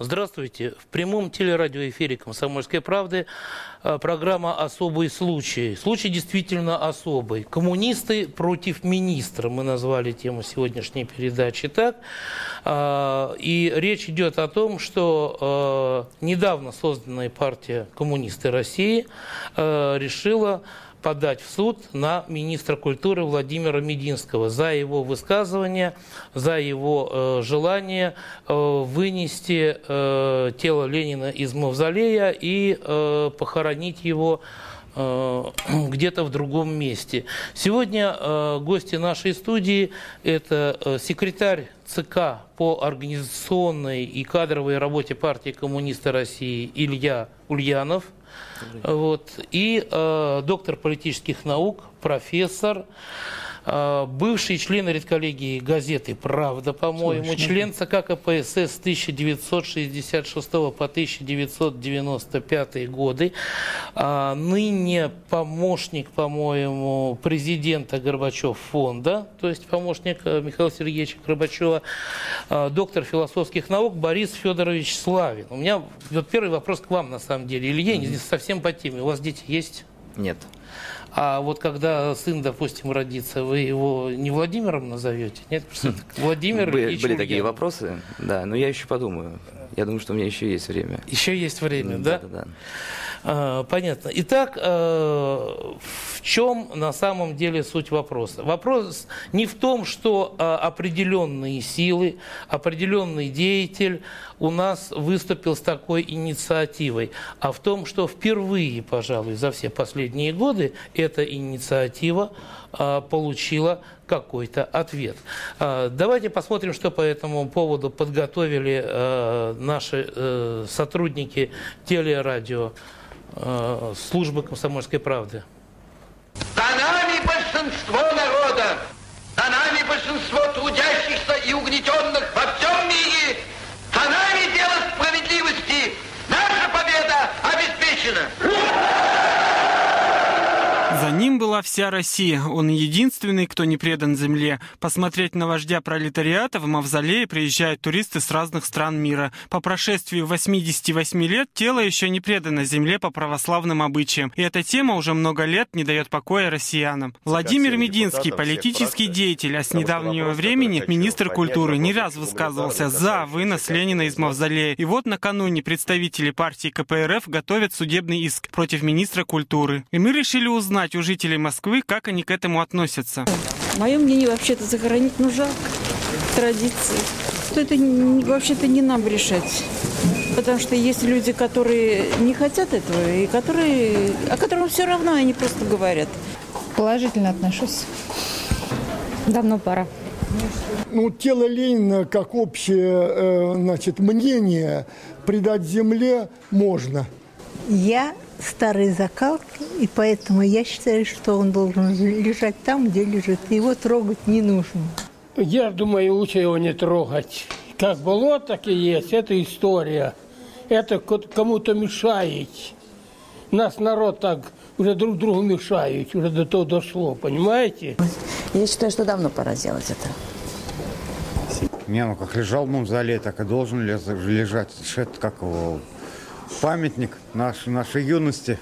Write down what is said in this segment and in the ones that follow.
Здравствуйте. В прямом телерадиоэфире «Комсомольской правды» э, программа «Особый случай». Случай действительно особый. Коммунисты против министра. Мы назвали тему сегодняшней передачи так. А, и речь идет о том, что э, недавно созданная партия «Коммунисты России» э, решила подать в суд на министра культуры Владимира Мединского за его высказывание, за его э, желание э, вынести э, тело Ленина из мавзолея и э, похоронить его э, где-то в другом месте. Сегодня э, гости нашей студии – это э, секретарь ЦК по организационной и кадровой работе партии коммунисты России Илья Ульянов – вот, и э, доктор политических наук, профессор, бывший член редколлегии газеты «Правда», по-моему, член ЦК КПСС с 1966 по 1995 годы, э, ныне помощник, по-моему, президента Горбачев фонда, то есть помощник э, Михаила Сергеевича Горбачева, э, доктор философских наук Борис Федорович Славин. У меня вот первый вопрос к вам, на самом деле. Илья, mm-hmm. здесь совсем по теме. У вас дети есть? Нет. А вот когда сын, допустим, родится, вы его не Владимиром назовете? Нет, просто Владимир Были, были такие вопросы, да, но я еще подумаю. Я думаю, что у меня еще есть время. Еще есть время, да? Да, да. да. А, понятно. Итак, э, в чем на самом деле суть вопроса? Вопрос не в том, что э, определенные силы, определенный деятель у нас выступил с такой инициативой, а в том, что впервые, пожалуй, за все последние годы эта инициатива э, получила какой-то ответ. Давайте посмотрим, что по этому поводу подготовили наши сотрудники телерадио э, службы комсомольской правды. За нами большинство народа, за нами большинство трудящихся и угнетенных во всем мире, за нами дело справедливости. Наша победа обеспечена. За ним была вся Россия. Он единственный, кто не предан земле. Посмотреть на вождя пролетариата в мавзолее приезжают туристы с разных стран мира. По прошествии 88 лет тело еще не предано земле по православным обычаям. И эта тема уже много лет не дает покоя россиянам. Владимир Мединский, политический деятель, а с недавнего времени министр культуры, не раз высказывался за вынос Ленина из мавзолея. И вот накануне представители партии КПРФ готовят судебный иск против министра культуры. И мы решили узнать у жителей Москвы, как они к этому относятся. Мое мнение, вообще-то захоронить ну жалко традиции. Что это вообще-то не нам решать. Потому что есть люди, которые не хотят этого, и которые, о котором все равно они просто говорят. Положительно отношусь. Давно пора. Ну, тело Ленина, как общее э, значит, мнение, предать земле можно. Я старой закалки, и поэтому я считаю, что он должен лежать там, где лежит. Его трогать не нужно. Я думаю, лучше его не трогать. Как было, так и есть. Это история. Это кому-то мешает. Нас народ так уже друг другу мешает. Уже до того дошло, понимаете? Я считаю, что давно пора сделать это. Не, ну как лежал в мавзолее, так и должен лежать. Это как его памятник нашей, нашей юности.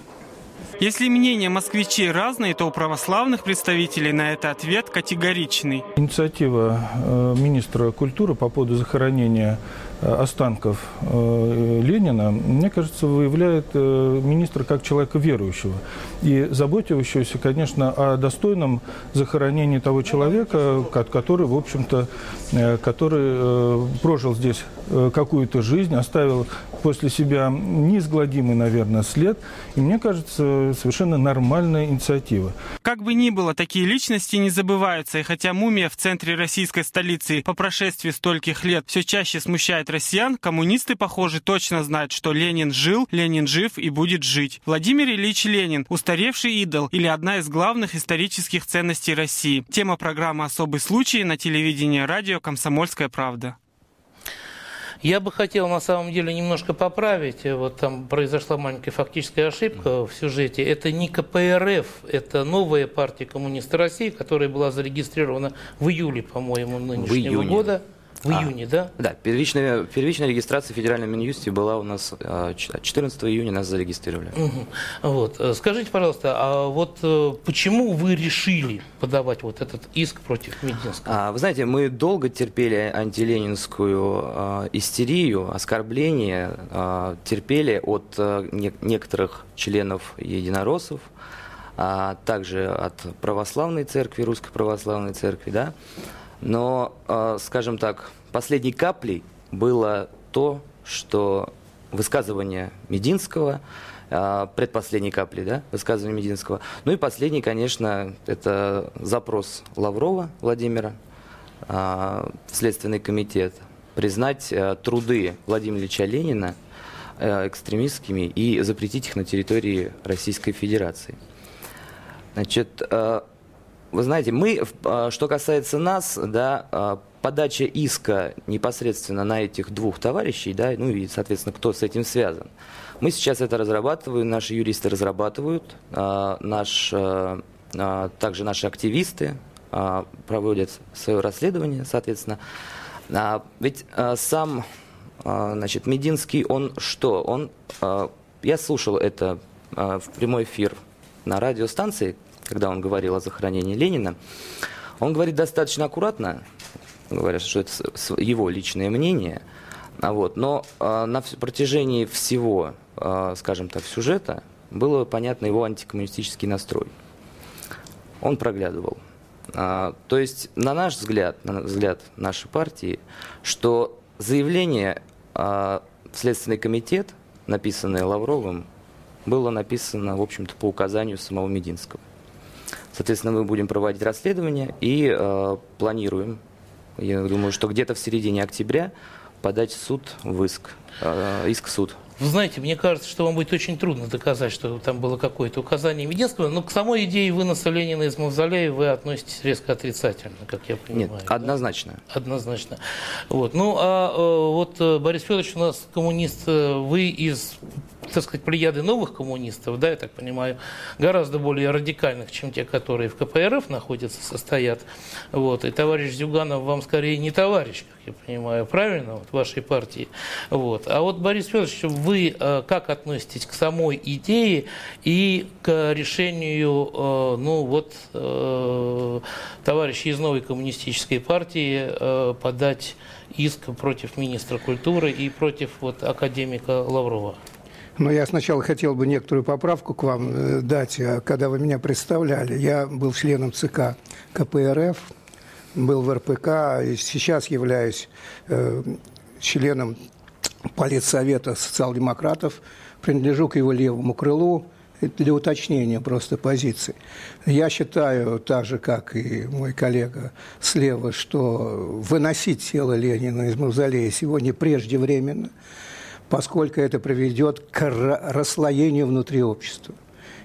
Если мнения москвичей разные, то у православных представителей на это ответ категоричный. Инициатива э, министра культуры по поводу захоронения останков э, Ленина, мне кажется, выявляет э, министра как человека верующего и заботившегося, конечно, о достойном захоронении того человека, который, в общем-то, который прожил здесь какую-то жизнь, оставил после себя неизгладимый, наверное, след. И мне кажется, совершенно нормальная инициатива. Как бы ни было, такие личности не забываются. И хотя мумия в центре российской столицы по прошествии стольких лет все чаще смущает объединяет россиян, коммунисты, похоже, точно знают, что Ленин жил, Ленин жив и будет жить. Владимир Ильич Ленин – устаревший идол или одна из главных исторических ценностей России. Тема программы «Особый случай» на телевидении радио «Комсомольская правда». Я бы хотел на самом деле немножко поправить. Вот там произошла маленькая фактическая ошибка в сюжете. Это не КПРФ, это новая партия коммунистов России, которая была зарегистрирована в июле, по-моему, нынешнего года. В а, июне, да? Да, первичная, первичная регистрация в Федеральном Минюсте была у нас 14 а, июня, нас зарегистрировали. Угу. Вот. Э, скажите, пожалуйста, а вот э, почему вы решили подавать вот этот иск против Мединского? А, вы знаете, мы долго терпели антиленинскую а, истерию, оскорбления, а, терпели от а, не, некоторых членов единороссов, а также от православной церкви, русской православной церкви, да, но, а, скажем так, последней каплей было то, что высказывание Мединского, а, предпоследней капли, да, высказывание Мединского. Ну и последний, конечно, это запрос Лаврова Владимира а, в Следственный комитет признать труды Владимира Ильича Ленина экстремистскими и запретить их на территории Российской Федерации. Значит, вы знаете, мы, а, что касается нас, да, а, подача иска непосредственно на этих двух товарищей, да, ну и, соответственно, кто с этим связан. Мы сейчас это разрабатываем, наши юристы разрабатывают, а, наш, также наши активисты проводят свое расследование, соответственно. Ведь сам, значит, Мединский, он что? Он, я слушал это в прямой эфир на радиостанции, когда он говорил о захоронении Ленина, он говорит достаточно аккуратно, говоря, что это его личное мнение, а вот, но а, на протяжении всего, а, скажем так, сюжета было понятно его антикоммунистический настрой. Он проглядывал. А, то есть, на наш взгляд, на взгляд нашей партии, что заявление а, в Следственный комитет, написанное Лавровым, было написано, в общем-то, по указанию самого Мединского. Соответственно, мы будем проводить расследование и э, планируем, я думаю, что где-то в середине октября подать в суд в иск, э, иск в суд. Вы знаете, мне кажется, что вам будет очень трудно доказать, что там было какое-то указание Мединского, но к самой идее выноса Ленина из Мавзолея вы относитесь резко отрицательно, как я понимаю. Нет, однозначно. Да? Однозначно. Вот. Ну, а э, вот э, Борис Федорович у нас коммунист, э, вы из так сказать, плеяды новых коммунистов, да, я так понимаю, гораздо более радикальных, чем те, которые в КПРФ находятся, состоят. Вот. И товарищ Зюганов вам скорее не товарищ, как я понимаю, правильно, вот, вашей партии. Вот. А вот, Борис Федорович, вы э, как относитесь к самой идее и к решению, э, ну, вот, э, товарищей из новой коммунистической партии подать иск против министра культуры и против вот, академика Лаврова? Но я сначала хотел бы некоторую поправку к вам э, дать. А когда вы меня представляли, я был членом ЦК КПРФ, был в РПК, и сейчас являюсь э, членом Политсовета социал-демократов, принадлежу к его левому крылу, для уточнения просто позиции. Я считаю, так же, как и мой коллега слева, что выносить тело Ленина из мавзолея сегодня преждевременно – поскольку это приведет к расслоению внутри общества.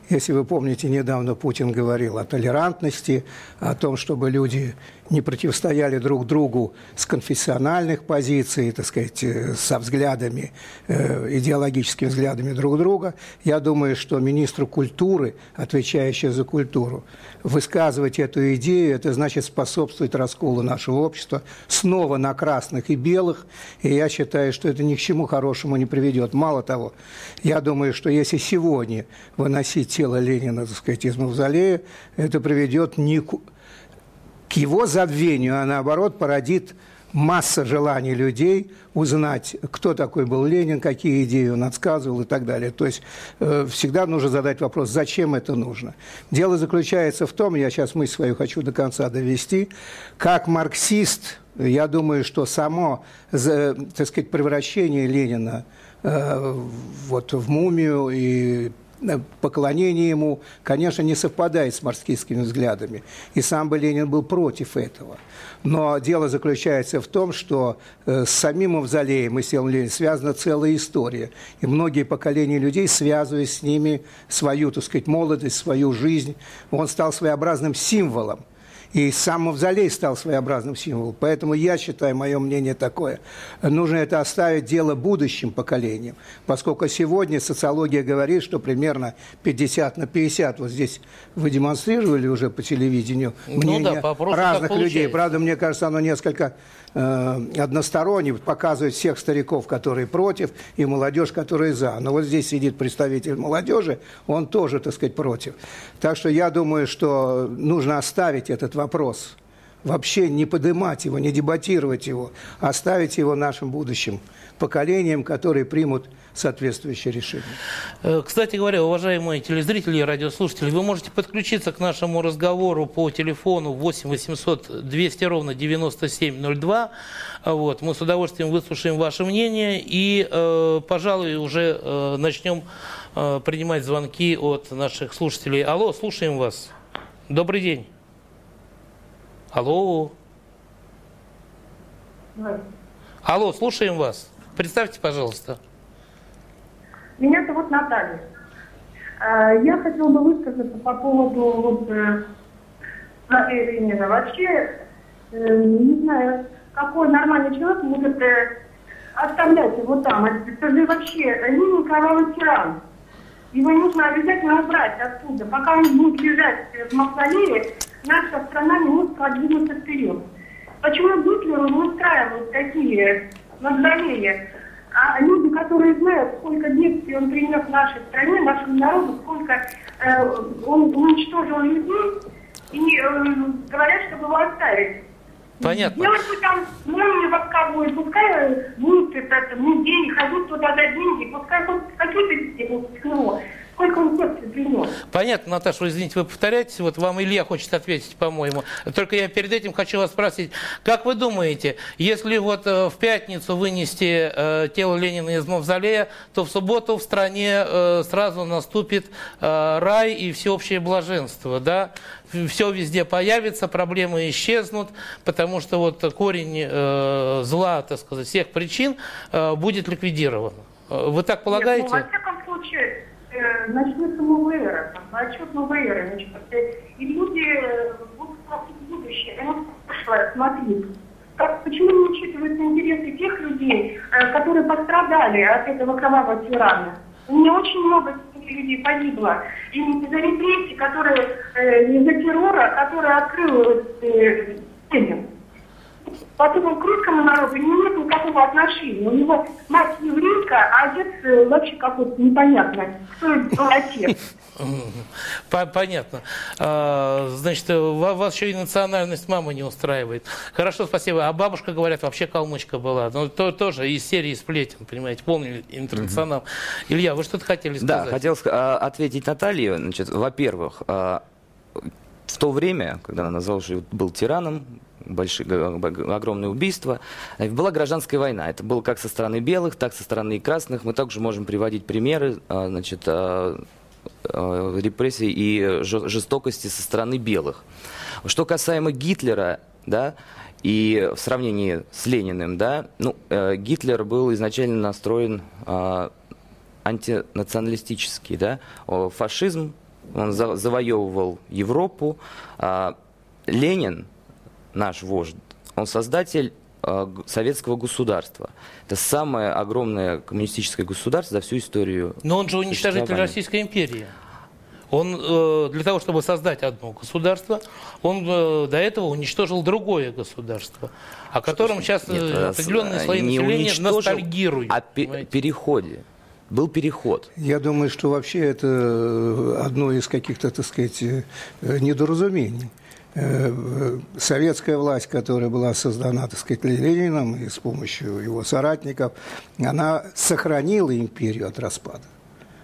Если вы помните, недавно Путин говорил о толерантности, о том, чтобы люди не противостояли друг другу с конфессиональных позиций, так сказать, э, со взглядами, э, идеологическими взглядами друг друга. Я думаю, что министру культуры, отвечающий за культуру, высказывать эту идею, это значит способствовать расколу нашего общества снова на красных и белых. И я считаю, что это ни к чему хорошему не приведет. Мало того, я думаю, что если сегодня выносить тело Ленина, так сказать, из мавзолея, это приведет не к к его забвению, а наоборот породит масса желаний людей узнать, кто такой был Ленин, какие идеи он отсказывал и так далее. То есть э, всегда нужно задать вопрос, зачем это нужно. Дело заключается в том, я сейчас мысль свою хочу до конца довести, как марксист, я думаю, что само, так сказать, превращение Ленина э, вот, в мумию и поклонение ему, конечно, не совпадает с марксистскими взглядами. И сам бы Ленин был против этого. Но дело заключается в том, что э, с самим мавзолеем и селом Ленина связана целая история. И многие поколения людей связывают с ними свою, так сказать, молодость, свою жизнь. Он стал своеобразным символом. И сам мавзолей стал своеобразным символом. Поэтому я считаю, мое мнение такое, нужно это оставить дело будущим поколениям. Поскольку сегодня социология говорит, что примерно 50 на 50, вот здесь вы демонстрировали уже по телевидению мнение ну да, по разных людей. Правда, мне кажется, оно несколько э, односторонне, показывает всех стариков, которые против, и молодежь, которая за. Но вот здесь сидит представитель молодежи, он тоже, так сказать, против. Так что я думаю, что нужно оставить этот вопрос. Вообще не поднимать его, не дебатировать его, а оставить его нашим будущим поколениям, которые примут соответствующее решение. Э, кстати говоря, уважаемые телезрители и радиослушатели, вы можете подключиться к нашему разговору по телефону 8 800 200 ровно 9702. Вот. Мы с удовольствием выслушаем ваше мнение и, э, пожалуй, уже э, начнем э, принимать звонки от наших слушателей. Алло, слушаем вас. Добрый день. Алло. Алло, слушаем вас. Представьте, пожалуйста. Меня зовут Наталья. Э, я хотела бы высказаться по поводу вот, э, Ленина. Вообще, э, не знаю, какой нормальный человек может оставлять его там. Это же вообще Ленин кровавый тиран. Его нужно обязательно убрать оттуда. Пока он будет лежать в мавзолее, наша страна продвинуться вперед. Почему Гитлеру не устраивают такие мавзолеи? А люди, которые знают, сколько бедствий он принес нашей стране, нашему народу, сколько э, он уничтожил людей, и э, говорят, чтобы его оставить. Понятно. Делать бы там молнию восковую, пускай будет это, музей, ходить туда за деньги, пускай хоть какие-то деньги к нему. Сколько он сердце принес? Понятно, Наташа, извините, вы повторяетесь. Вот вам Илья хочет ответить, по-моему. Только я перед этим хочу вас спросить, как вы думаете, если вот э, в пятницу вынести э, тело Ленина из мавзолея, то в субботу в стране э, сразу наступит э, рай и всеобщее блаженство, да? Все везде появится, проблемы исчезнут, потому что вот корень э, зла, так сказать, всех причин э, будет ликвидирован. Э, вы так полагаете? Нет, ну, во всяком случае, начнется новая эра, отчет новой эры начнется. И люди э, будут смотреть будущее, не прошлое смотреть. Как, почему не учитываются интересы тех людей, э, которые пострадали от этого кровавого тирана? У очень много людей погибло. И из-за репрессий, которые, э, из-за террора, который открыл э, Потом к русскому народу нет никакого отношения. У него мать еврейка, а отец э, вообще какой-то непонятный. Кто это был отец? Понятно. А, значит, вас еще и национальность мамы не устраивает. Хорошо, спасибо. А бабушка, говорят, вообще калмычка была. Ну, то, тоже из серии сплетен, понимаете, полный интернационал. Угу. Илья, вы что-то хотели сказать? Да, хотел а, ответить Наталье. Значит, во-первых, а, в то время, когда она назвала, что был тираном, большие, огромные убийства. Была гражданская война. Это было как со стороны белых, так со стороны красных. Мы также можем приводить примеры а, значит, а, а, репрессий и жестокости со стороны белых. Что касаемо Гитлера, да, и в сравнении с Лениным, да, ну, э, Гитлер был изначально настроен антинационалистический, да, фашизм, он завоевывал Европу. Ленин наш вождь, он создатель э, советского государства. Это самое огромное коммунистическое государство за всю историю. Но он же уничтожитель Российской империи. Он э, для того, чтобы создать одно государство, он э, до этого уничтожил другое государство, о котором что, сейчас нет, э, определенные слои не населения ностальгируют. О пе- переходе. Был переход. Я думаю, что вообще это одно из каких-то, так сказать, недоразумений. Э, советская власть, которая была создана, так сказать, Лениным и с помощью его соратников, она сохранила империю от распада.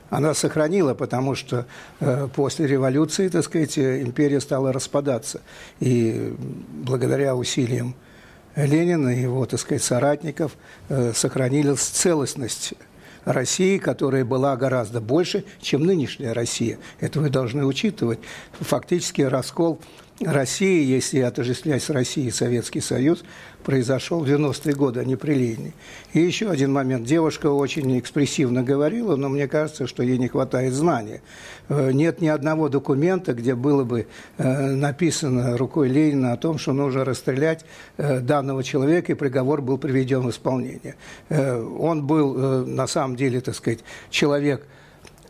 Она сохранила, потому что э, после революции, так сказать, империя стала распадаться. И благодаря усилиям Ленина и его, так сказать, соратников э, сохранилась целостность России, которая была гораздо больше, чем нынешняя Россия. Это вы должны учитывать. Фактически раскол России, если отождествлять с Россией Советский Союз, произошел в 90-е годы, а не при Ленине. И еще один момент. Девушка очень экспрессивно говорила, но мне кажется, что ей не хватает знания. Э, нет ни одного документа, где было бы э, написано рукой Ленина о том, что нужно расстрелять э, данного человека, и приговор был приведен в исполнение. Он был, на самом деле, так сказать, человек,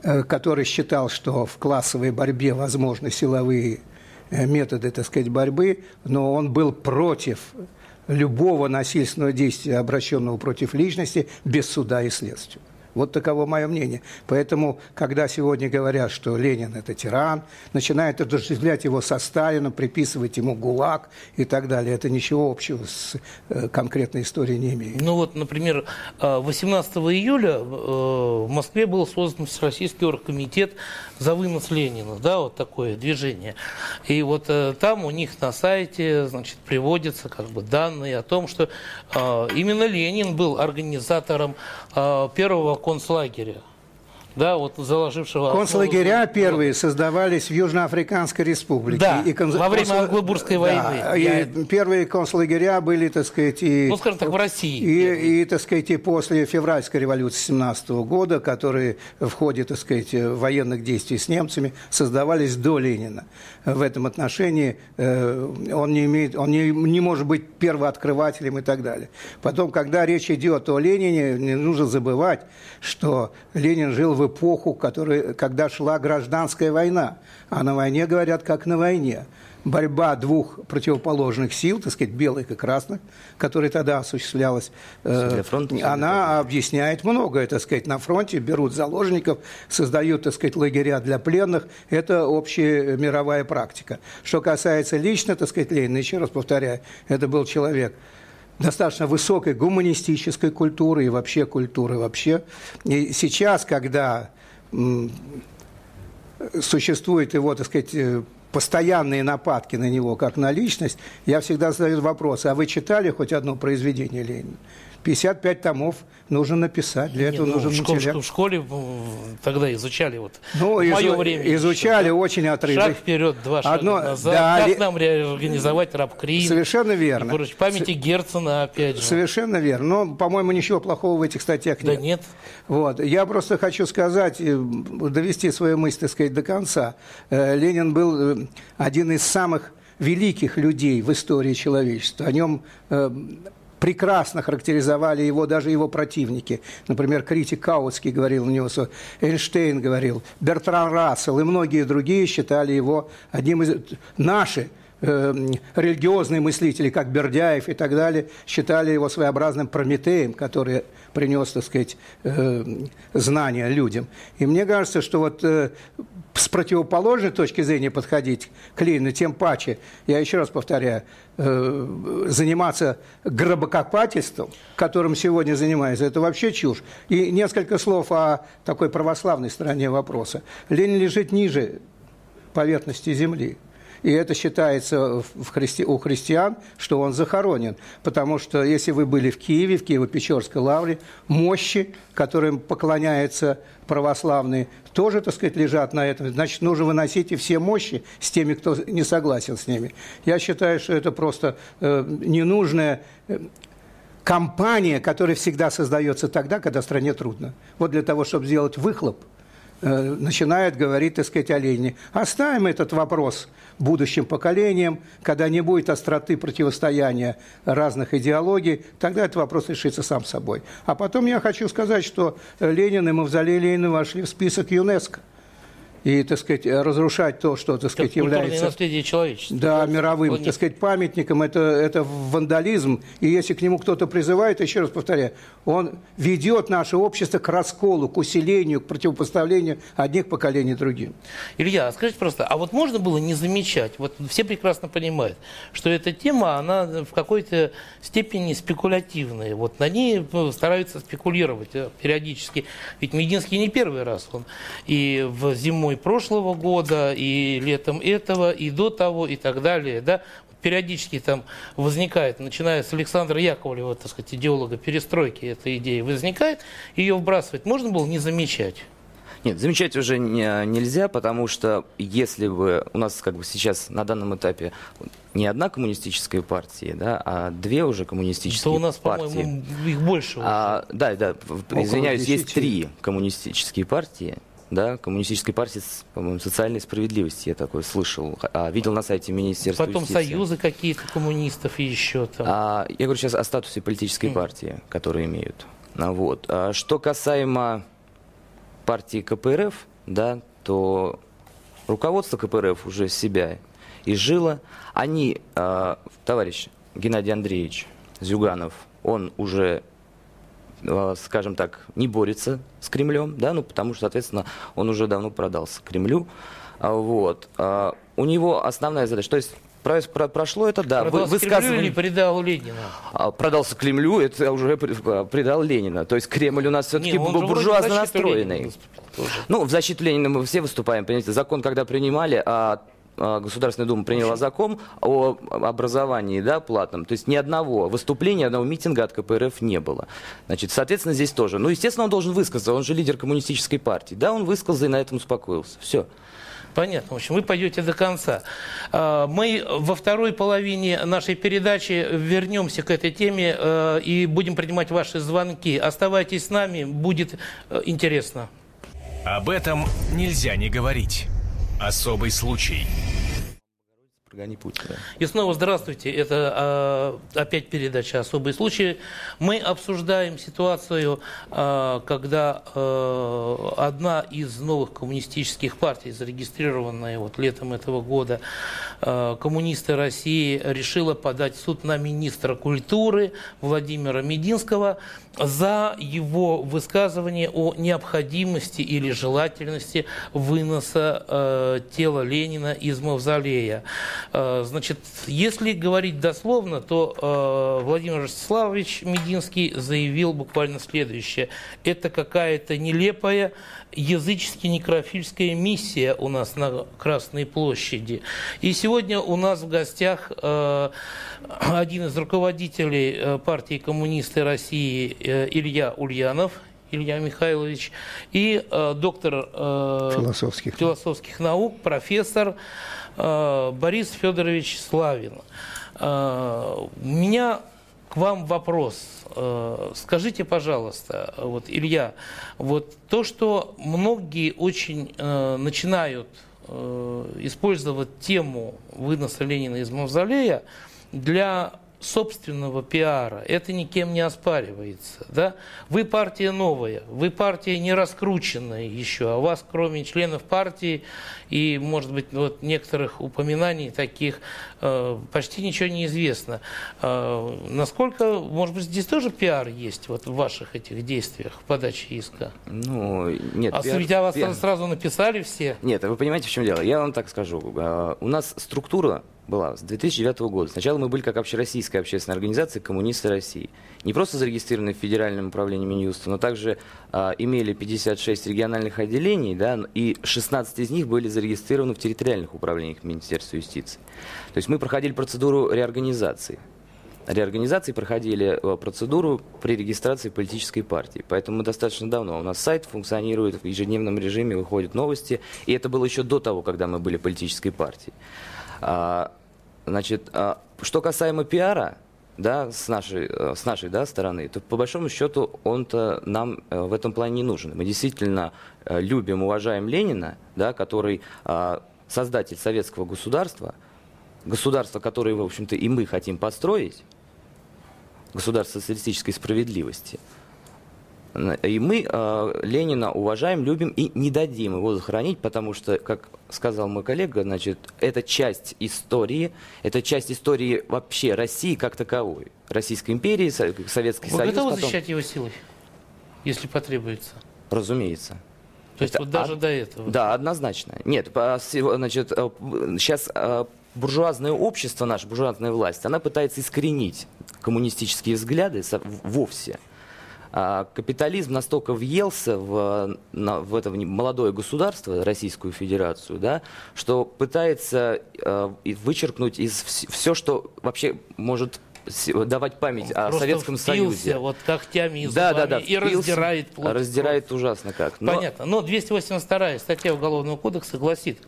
который считал, что в классовой борьбе возможны силовые методы, так сказать, борьбы, но он был против любого насильственного действия, обращенного против личности, без суда и следствия. Вот таково мое мнение. Поэтому, когда сегодня говорят, что Ленин – это тиран, начинают отождествлять его со Сталином, приписывать ему ГУЛАГ и так далее, это ничего общего с э, конкретной историей не имеет. Ну вот, например, 18 э, июля в Москве был создан Всероссийский оргкомитет за вынос Ленина, да, вот такое движение. И вот э, там у них на сайте, значит, приводятся как бы данные о том, что э, именно Ленин был организатором э, первого концлагеря да, вот заложившего... Концлагеря основу... первые создавались в Южноафриканской республике. Да, и конс... во время Англобургской войны. Да, Я... и первые концлагеря были, так сказать, и... Ну, скажем так, в России. И, и, так сказать, и после февральской революции 17 года, которые в ходе, так сказать, военных действий с немцами создавались до Ленина. В этом отношении э, он, не, имеет, он не, не может быть первооткрывателем и так далее. Потом, когда речь идет о Ленине, не нужно забывать, что Ленин жил в эпоху, который, когда шла гражданская война. А на войне говорят, как на войне. Борьба двух противоположных сил, так сказать, белых и красных, которая тогда осуществлялась, э, фронта, она объясняет многое, так сказать, на фронте берут заложников, создают, так сказать, лагеря для пленных. Это общая мировая практика. Что касается лично, так сказать, Ленина, еще раз повторяю, это был человек, достаточно высокой гуманистической культуры и вообще культуры вообще. И сейчас, когда существует его, так сказать, э, постоянные нападки на него как на личность, я всегда задаю вопрос, а вы читали хоть одно произведение Ленина? 55 томов нужно написать. Для этого ну, нужен в школе, материал. В школе тогда изучали вот ну, в мое время. Изучали еще, очень отрывок. Шаг вперед, два шага Одно, назад. Да, как ли... нам реорганизовать рабкрин. Совершенно верно. И, памяти Герцена, опять же. Совершенно верно. Но, по-моему, ничего плохого в этих статьях нет. Да нет. Вот. Я просто хочу сказать, э, довести свою мысль, так сказать, до конца. Э, Ленин был э, один из самых великих людей в истории человечества. О нем прекрасно характеризовали его даже его противники. Например, критик Каутский говорил у него, Эйнштейн говорил, Бертран Рассел и многие другие считали его одним из... Наши э, религиозные мыслители, как Бердяев и так далее, считали его своеобразным Прометеем, который принес, так сказать, э, знания людям. И мне кажется, что вот э, с противоположной точки зрения подходить к Ленину, тем паче, я еще раз повторяю, заниматься гробокопательством, которым сегодня занимается, это вообще чушь. И несколько слов о такой православной стороне вопроса. Ленин лежит ниже поверхности земли. И это считается в христи... у христиан, что он захоронен. Потому что если вы были в Киеве, в Киево-Печорской лавре, мощи, которым поклоняются православные, тоже, так сказать, лежат на этом. Значит, нужно выносить и все мощи с теми, кто не согласен с ними. Я считаю, что это просто э, ненужная э, компания, которая всегда создается тогда, когда стране трудно. Вот для того, чтобы сделать выхлоп – начинает говорить, так сказать, о Ленине. Оставим этот вопрос будущим поколениям, когда не будет остроты противостояния разных идеологий, тогда этот вопрос решится сам собой. А потом я хочу сказать, что Ленин и Мавзолей Ленина вошли в список ЮНЕСКО и, так сказать, разрушать то, что, так сказать, является... наследие человечества. Да, мировым, Планет. так сказать, памятником, это, это вандализм. И если к нему кто-то призывает, еще раз повторяю, он ведет наше общество к расколу, к усилению, к противопоставлению одних поколений другим. Илья, а скажите просто, а вот можно было не замечать, вот все прекрасно понимают, что эта тема, она в какой-то степени спекулятивная. Вот на ней ну, стараются спекулировать э, периодически. Ведь Мединский не первый раз, он и в зимой прошлого года, и летом этого, и до того, и так далее, да, периодически там возникает, начиная с Александра Яковлева, так сказать, идеолога перестройки, эта идея возникает, ее вбрасывать можно было не замечать. Нет, замечать уже не, нельзя, потому что если бы у нас как бы сейчас на данном этапе не одна коммунистическая партия, да, а две уже коммунистические То у нас, партии. по-моему, их больше. А, да, да, в- Около извиняюсь, есть 10. три коммунистические партии. Да, коммунистической партии, по-моему, социальной справедливости я такой слышал, а, видел на сайте Министерства Потом юстиции. союзы какие-то коммунистов и еще там. А, я говорю сейчас о статусе политической партии, которые имеют. А, Вот. А что касаемо партии КПРФ, да, то руководство КПРФ уже себя изжило. Они, а, товарищ Геннадий Андреевич Зюганов, он уже скажем так, не борется с Кремлем, да, ну, потому что, соответственно, он уже давно продался Кремлю. А, Вот. А, У него основная задача, то есть про- про- прошло это, да, вы- Продался Кремлю высказывание- или предал Ленина? а, продался Кремлю, это уже а, предал Ленина. То есть Кремль у нас все-таки Не, буржуазно Ленина настроенный. тоже. Ну, в защиту Ленина мы все выступаем, понимаете. Закон, когда принимали, а, Государственная Дума приняла закон о образовании да, платном. То есть ни одного выступления, ни одного митинга от КПРФ не было. Значит, соответственно, здесь тоже. Ну, естественно, он должен высказаться. Он же лидер коммунистической партии. Да, он высказался и на этом успокоился. Все. Понятно. В общем, вы пойдете до конца. А, Мы во второй половине нашей передачи вернемся к этой теме э, и будем принимать ваши звонки. Оставайтесь с нами, будет э, интересно. Об этом нельзя не говорить. Особый случай. И снова здравствуйте. Это э, опять передача «Особые случаи». Мы обсуждаем ситуацию, э, когда э, одна из новых коммунистических партий, зарегистрированная вот летом этого года, э, коммунисты России, решила подать в суд на министра культуры Владимира Мединского за его высказывание о необходимости или желательности выноса э, тела Ленина из мавзолея. Э, значит, если говорить дословно, то э, Владимир Ростиславович Мединский заявил буквально следующее. Это какая-то нелепая язычески-некрофильская миссия у нас на Красной площади. И сегодня у нас в гостях э, один из руководителей э, партии коммунисты России Илья Ульянов. Илья Михайлович, и э, доктор э, Философских. философских наук, профессор э, Борис Федорович Славин. Э, у меня к вам вопрос. Э, Скажите, пожалуйста, вот, Илья, вот то, что многие очень э, начинают э, использовать тему выноса Ленина из мавзолея для собственного пиара, это никем не оспаривается. Да? Вы партия новая, вы партия не раскрученная еще, а у вас, кроме членов партии и, может быть, вот некоторых упоминаний таких, э, почти ничего не известно. Э, насколько, может быть, здесь тоже пиар есть вот в ваших этих действиях, в подаче иска? Ну, нет. а пиар- ведь о вас пиар- сразу написали все. Нет, вы понимаете, в чем дело? Я вам так скажу. А, У нас структура была с 2009 года. Сначала мы были как общероссийская общественная организация «Коммунисты России». Не просто зарегистрированы в Федеральном управлении Минюста, но также а, имели 56 региональных отделений, да, и 16 из них были зарегистрированы в территориальных управлениях Министерства юстиции. То есть мы проходили процедуру реорганизации. Реорганизации проходили э, процедуру при регистрации политической партии. Поэтому мы достаточно давно. У нас сайт функционирует в ежедневном режиме, выходят новости. И это было еще до того, когда мы были политической партией. А, значит, а, что касаемо пиара, да, с нашей, э, с нашей да, стороны, то по большому счету он-то нам э, в этом плане не нужен. Мы действительно э, любим, уважаем Ленина, да, который а, создатель советского государства, государство, которое, в общем-то, и мы хотим построить, государство социалистической справедливости. И мы э, Ленина уважаем, любим и не дадим его захоронить, потому что, как сказал мой коллега, значит, это часть истории, это часть истории вообще России как таковой. Российской империи, Со- Советский Вы Союз. готовы потом. защищать его силой, если потребуется? Разумеется. То есть Это вот даже од- до этого? Да, однозначно. Нет, значит, сейчас буржуазное общество, наша буржуазная власть, она пытается искоренить коммунистические взгляды вовсе. А Капитализм настолько въелся в, в это молодое государство, Российскую Федерацию, да, что пытается и вычеркнуть из все, что вообще может давать память о Просто Советском Союзе. вот когтями и Да, да, да. и раздирает плоть. Раздирает ужасно как. Но- Понятно. Но 282 статья Уголовного кодекса гласит,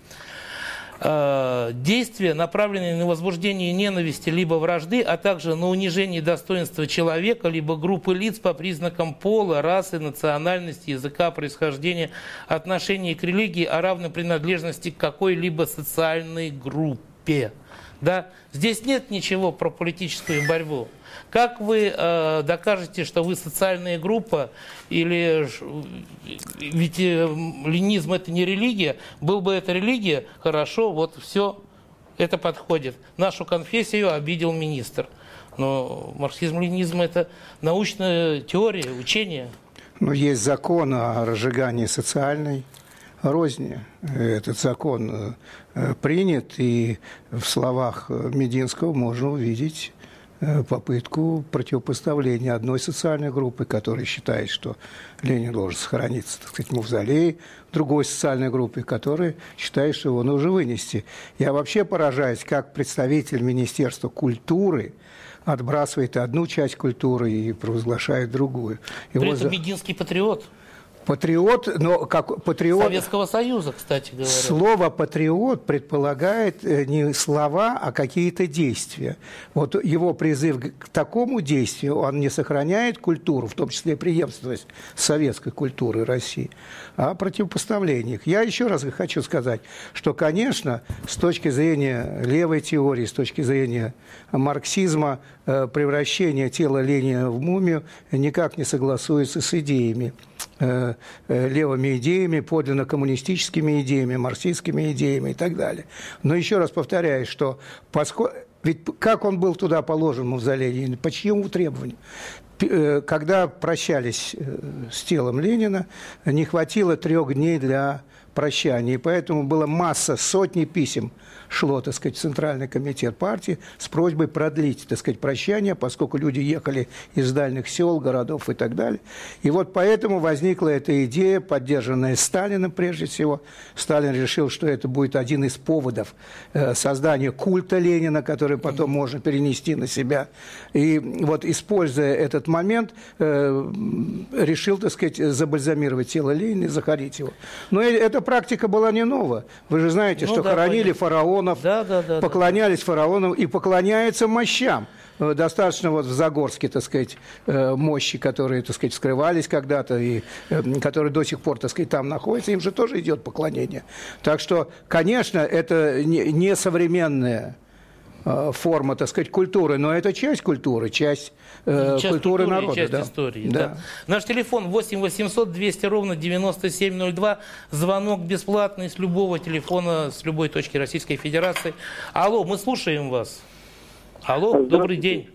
действия, направленные на возбуждение ненависти либо вражды, а также на унижение достоинства человека либо группы лиц по признакам пола, расы, национальности, языка, происхождения, отношения к религии, а равной принадлежности к какой-либо социальной группе. Да? Здесь нет ничего про политическую борьбу. Как вы э, докажете, что вы социальная группа, или ведь э, ленизм это не религия, был бы это религия, хорошо, вот все, это подходит. Нашу конфессию обидел министр. Но марксизм-ленизм это научная теория, учение. Ну, есть закон о разжигании социальной розни. Этот закон э, принят, и в словах э, Мединского можно увидеть э, попытку противопоставления одной социальной группы, которая считает, что Ленин должен сохраниться, так сказать, в мавзолее, другой социальной группе, которая считает, что его нужно вынести. Я вообще поражаюсь, как представитель Министерства культуры отбрасывает одну часть культуры и провозглашает другую. При Его этом за- Мединский патриот Патриот, но как патриот... Советского Союза, кстати говоря. Слово «патриот» предполагает э, не слова, а какие-то действия. Вот его призыв к такому действию, он не сохраняет культуру, в том числе преемственность советской культуры России, а противопоставление их. Я еще раз хочу сказать, что, конечно, с точки зрения левой теории, с точки зрения марксизма, э, превращение тела Ленина в мумию никак не согласуется с идеями левыми идеями, подлинно коммунистическими идеями, марксистскими идеями и так далее. Но еще раз повторяю, что поскольку... Ведь как он был туда положен, мавзолей, по чьему требованию? Э, Когда прощались э, с телом Ленина, не хватило трех дней для прощания, и поэтому была масса, сотни писем шло, так сказать, в Центральный комитет партии с просьбой продлить, так сказать, прощание, поскольку люди ехали из дальних сел, городов и так далее. И вот поэтому возникла эта идея, поддержанная Сталином прежде всего. Сталин решил, что это будет один из поводов э, создания культа Ленина, который потом можно перенести на себя. И вот, используя этот момент, э, решил, так сказать, забальзамировать тело Ленина и захоронить его. Но э- эта практика была не новая. Вы же знаете, Ну что да, хоронили понятно. фараонов, Да, да, да, поклонялись фараонам и поклоняются мощам. Э, Достаточно вот в Загорске, так сказать, э, мощи, которые, так сказать, скрывались когда-то и э, которые до сих пор, так сказать, там находятся, им же тоже идет поклонение. Так что, конечно, это не, э, форма, так сказать, культуры, но это часть культуры, часть, э, часть культуры культуры народа. часть да. истории. Да. да. Наш телефон 8 800 200 ровно 9702. Звонок бесплатный с любого телефона, с любой точки Российской Федерации. Алло, мы слушаем вас. Алло, добрый день.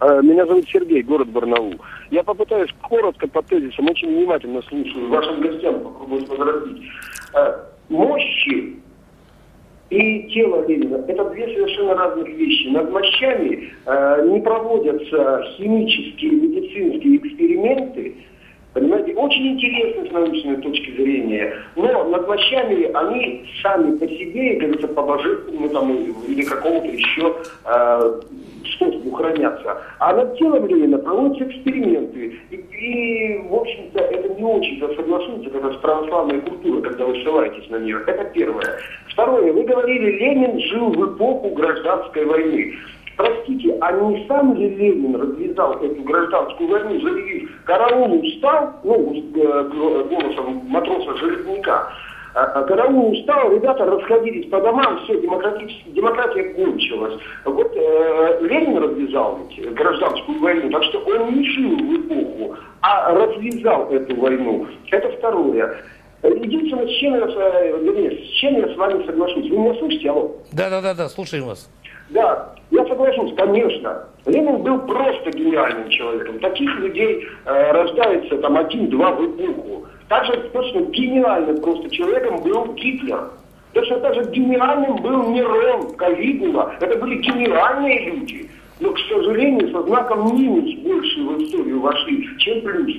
Э, Меня зовут Сергей, город Барнаул. Я попытаюсь коротко по тезисам, очень внимательно слушаю вашим гостям, попробую возразить. Э, Мощи и тело Ленина – это две совершенно разных вещи. Над мощами э, не проводятся химические, медицинские эксперименты, Понимаете, очень интересно с научной точки зрения, но над мощами они сами по себе, как говорится, по божественному там, или какому-то еще э, способу хранятся. А над телом Ленина проводятся эксперименты. И, и, в общем-то, это не очень-то согласуется раз с православной культурой, когда вы ссылаетесь на нее. Это первое. Второе. Вы говорили, Ленин жил в эпоху гражданской войны. Простите, а не сам ли Ленин развязал эту гражданскую войну, заявив, караул устал, ну, с, э, голосом матроса-железняка, а, караул устал, ребята расходились по домам, все, демократически, демократия кончилась. Вот э, Ленин развязал ведь гражданскую войну, так что он не жил в эпоху, а развязал эту войну. Это второе. Единственное, с чем я, э, вернее, с чем я с вами соглашусь. Вы меня слышите, алло? Да, да, да, да, слушаем вас. Да, я соглашусь, конечно. Ленин был просто гениальным человеком. Таких людей э, рождается там один-два в эпоху. Также точно гениальным просто человеком был Гитлер. Точно так же гениальным был Нерон, Калигула. Это были гениальные люди. Но, к сожалению, со знаком минус больше в историю вошли, чем плюс.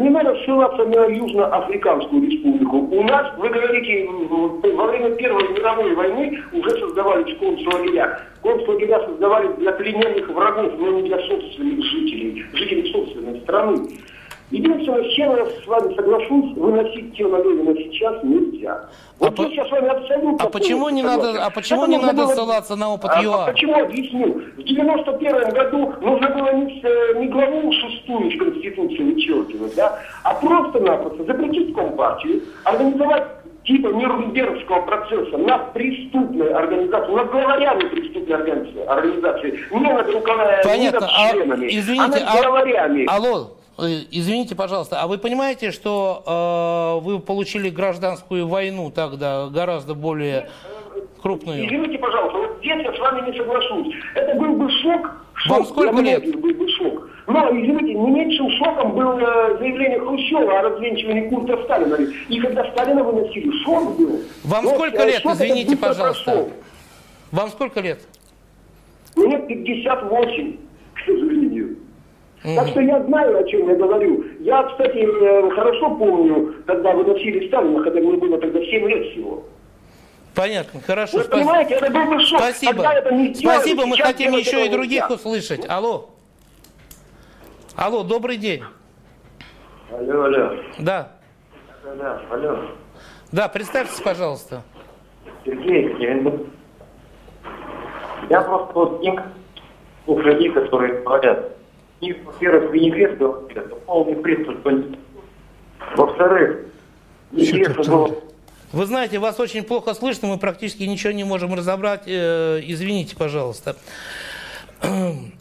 Не надо ссылаться на Южноафриканскую республику. У нас, вы говорите, во время Первой мировой войны уже создавались концлагеря. Концлагеря создавались для плененных врагов, но не для собственных жителей, жителей собственной страны. Единственное, с чем я с вами соглашусь, выносить тело Ленина сейчас нельзя. Вот а здесь я с вами абсолютно А почему не согласен. надо, а почему Это не надо было- ссылаться на опыт а, ЮАР? а почему объясню? В 91 году нужно было не, э, не главу шестую Конституции вычеркивать, да, а просто-напросто запретить Компартию, организовать типа Нюрнбергского процесса над преступной организацией, над главарями преступной организации, организации не над руководителями, не Понятно. А, членами, извините, а над а- главарями. алло, извините, пожалуйста, а вы понимаете, что э, вы получили гражданскую войну тогда гораздо более крупную? Извините, пожалуйста, вот здесь я с вами не соглашусь. Это был бы шок. шок Вам сколько лет? был бы шок. Но, извините, не меньшим шоком было э, заявление Хрущева о развенчивании культа Сталина. И когда Сталина выносили, шок был. Вам Но, сколько э, лет, извините, пожалуйста? прошел. Вам сколько лет? Мне 58, к сожалению. Так что я знаю, о чем я говорю. Я, кстати, э, хорошо помню, когда выносили Сталина, хотя мне было тогда 7 лет всего. Понятно, хорошо. Вы спасибо. понимаете, это был бы шок. Спасибо. Тогда это не сделали, Спасибо, мы хотим еще и других нельзя. услышать. Алло. Алло, добрый день. Алло, алло. Да. Да, алло. Да, представьтесь, пожалуйста. Сергей, Екатеринбург. Я просто вот не двух людей, которые говорят. И, во-первых, винегрет был, это полный приступ. Во-вторых, было Вы знаете, вас очень плохо слышно, мы практически ничего не можем разобрать. Э, извините, пожалуйста.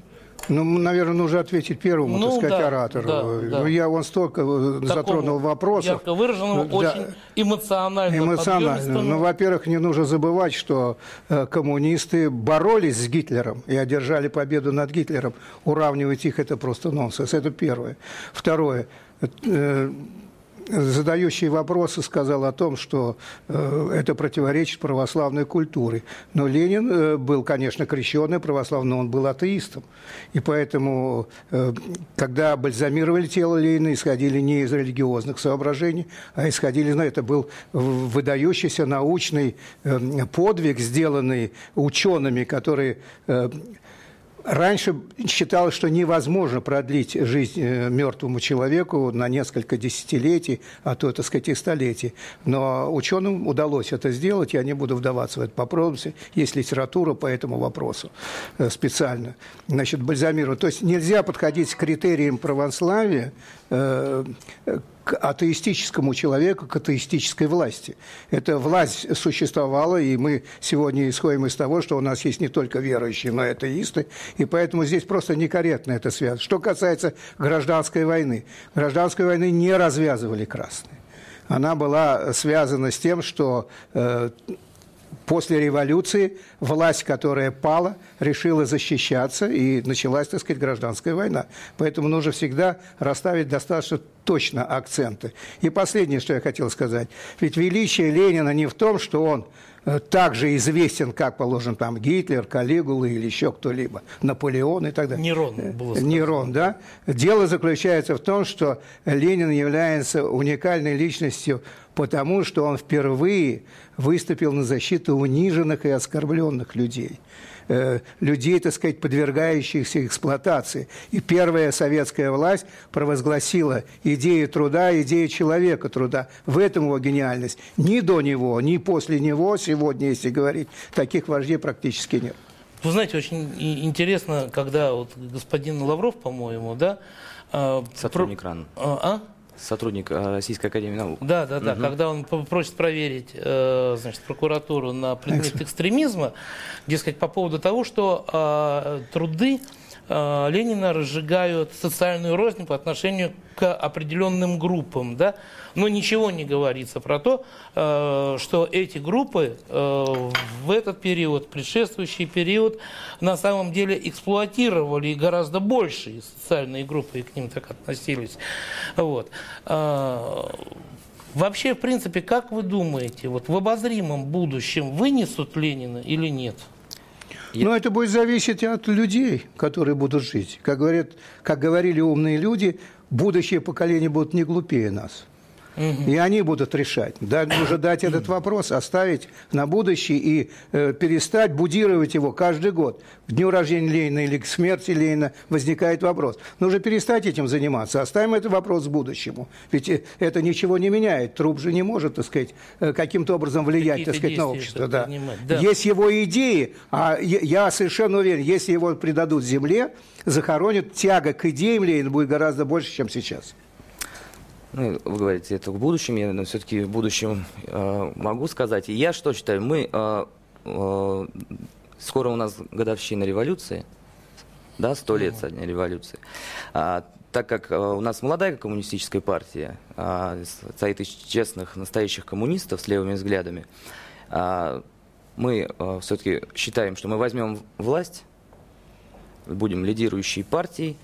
Ну, наверное, нужно ответить первому, Ну, так сказать, да, оратору. да, да. Ну, я он столько э, затронул вопросов. Ярко выраженному, Да. очень эмоционально. Эмоционально. Ну, во-первых, не нужно забывать, что э, коммунисты боролись с Гитлером и одержали победу над Гитлером. Уравнивать их – это просто нонсенс. Это первое. Второе. Э, задающий вопросы сказал о том, что э, это противоречит православной культуре. Но Ленин э, был, конечно, крещенный православный, но он был атеистом. И поэтому, э, когда бальзамировали тело Ленина, исходили не из религиозных соображений, а исходили, ну, это был выдающийся научный подвиг, сделанный учеными, которые Раньше считалось, что невозможно продлить жизнь э, мертвому человеку на несколько десятилетий, а то, так сказать, и столетий. Но ученым удалось это сделать, я не буду вдаваться в это подробности. Есть литература по этому вопросу э, специально. Значит, бальзамировать. То есть нельзя подходить к критериям православия э, к атеистическому человеку, к атеистической власти. Эта власть существовала, и мы сегодня исходим из того, что у нас есть не только верующие, но и атеисты, и поэтому здесь просто некорректно это связано. Что касается гражданской войны. Гражданской войны не развязывали красные. Она была связана с тем, что э, После революции власть, которая пала, решила защищаться, и началась, так сказать, гражданская война. Поэтому нужно всегда расставить достаточно точно акценты. И последнее, что я хотел сказать. Ведь величие Ленина не в том, что он э, так же известен, как, положим, там Гитлер, Калигула или еще кто-либо, Наполеон и так далее. Нерон было сказано. Нерон, да? Дело заключается в том, что Ленин является уникальной личностью, потому что он впервые выступил на защиту униженных и оскорбленных людей э, людей, так сказать, подвергающихся эксплуатации. И первая советская власть провозгласила идею труда, идею человека труда. В этом его гениальность. Ни до него, ни после него, сегодня, если говорить, таких вождей практически нет. Вы знаете, очень интересно, когда вот господин Лавров, по-моему, да? э, Сотрудник про- РАН. А? А? Сотрудник э, Российской Академии Наук. Да, да, да. Мгм. Когда он просит проверить, э, значит, прокуратуру на предмет экстремизма, дескать, по поводу того, что э, труды Ленина разжигают социальную рознь по отношению к определенным группам, да, но ничего не говорится про то, э, что эти группы э, в этот период, предшествующий период, на самом деле эксплуатировали гораздо большие социальные группы и к ним так относились. Вот. Вообще, в принципе, как вы думаете, вот в обозримом будущем вынесут Ленина или нет? Но это будет зависеть от людей, которые будут жить. Как, говорят, как говорили умные люди, будущее поколение будут не глупее нас. И они будут решать. Да, нужно дать этот вопрос, оставить на будущее и э, перестать будировать его каждый год. К дню рождения Ленина или к смерти Ленина возникает вопрос. Нужно перестать этим заниматься, оставим этот вопрос будущему. Ведь э, это ничего не меняет. Труп же не может, так сказать, э, каким-то образом влиять, так сказать, на общество. Да. Да. Есть его идеи, а я совершенно уверен, если его предадут земле, захоронят, тяга к идеям Ленина будет гораздо больше, чем сейчас. Ну, вы говорите, это в будущем, я все-таки в будущем э, могу сказать. И я что считаю, мы, э, э, скоро у нас годовщина революции, да, сто лет со дня революции. А, так как э, у нас молодая коммунистическая партия, э, состоит из честных, настоящих коммунистов с левыми взглядами, э, мы э, все-таки считаем, что мы возьмем власть, будем лидирующей партией,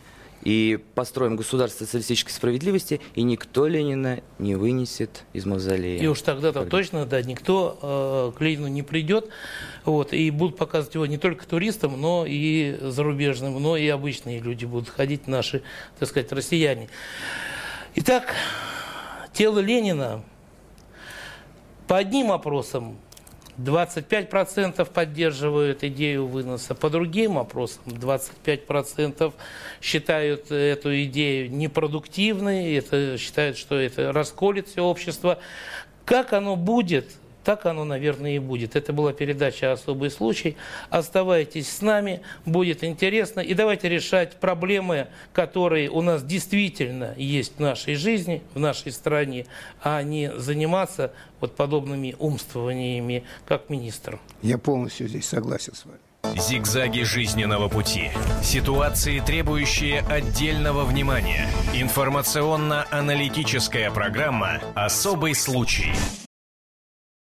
и построим государство социалистической справедливости, и никто Ленина не вынесет из мавзолея. И уж тогда-то Когда... точно, да, никто э, к Ленину не придет, вот, и будут показывать его не только туристам, но и зарубежным, но и обычные люди будут ходить, наши, так сказать, россияне. Итак, тело Ленина по одним опросам 25% поддерживают идею выноса. По другим опросам 25% считают эту идею непродуктивной, это, считают, что это расколет все общество. Как оно будет, так оно, наверное, и будет. Это была передача «Особый случай». Оставайтесь с нами, будет интересно. И давайте решать проблемы, которые у нас действительно есть в нашей жизни, в нашей стране, а не заниматься вот подобными умствованиями, как министр. Я полностью здесь согласен с вами. Зигзаги жизненного пути. Ситуации, требующие отдельного внимания. Информационно-аналитическая программа «Особый случай».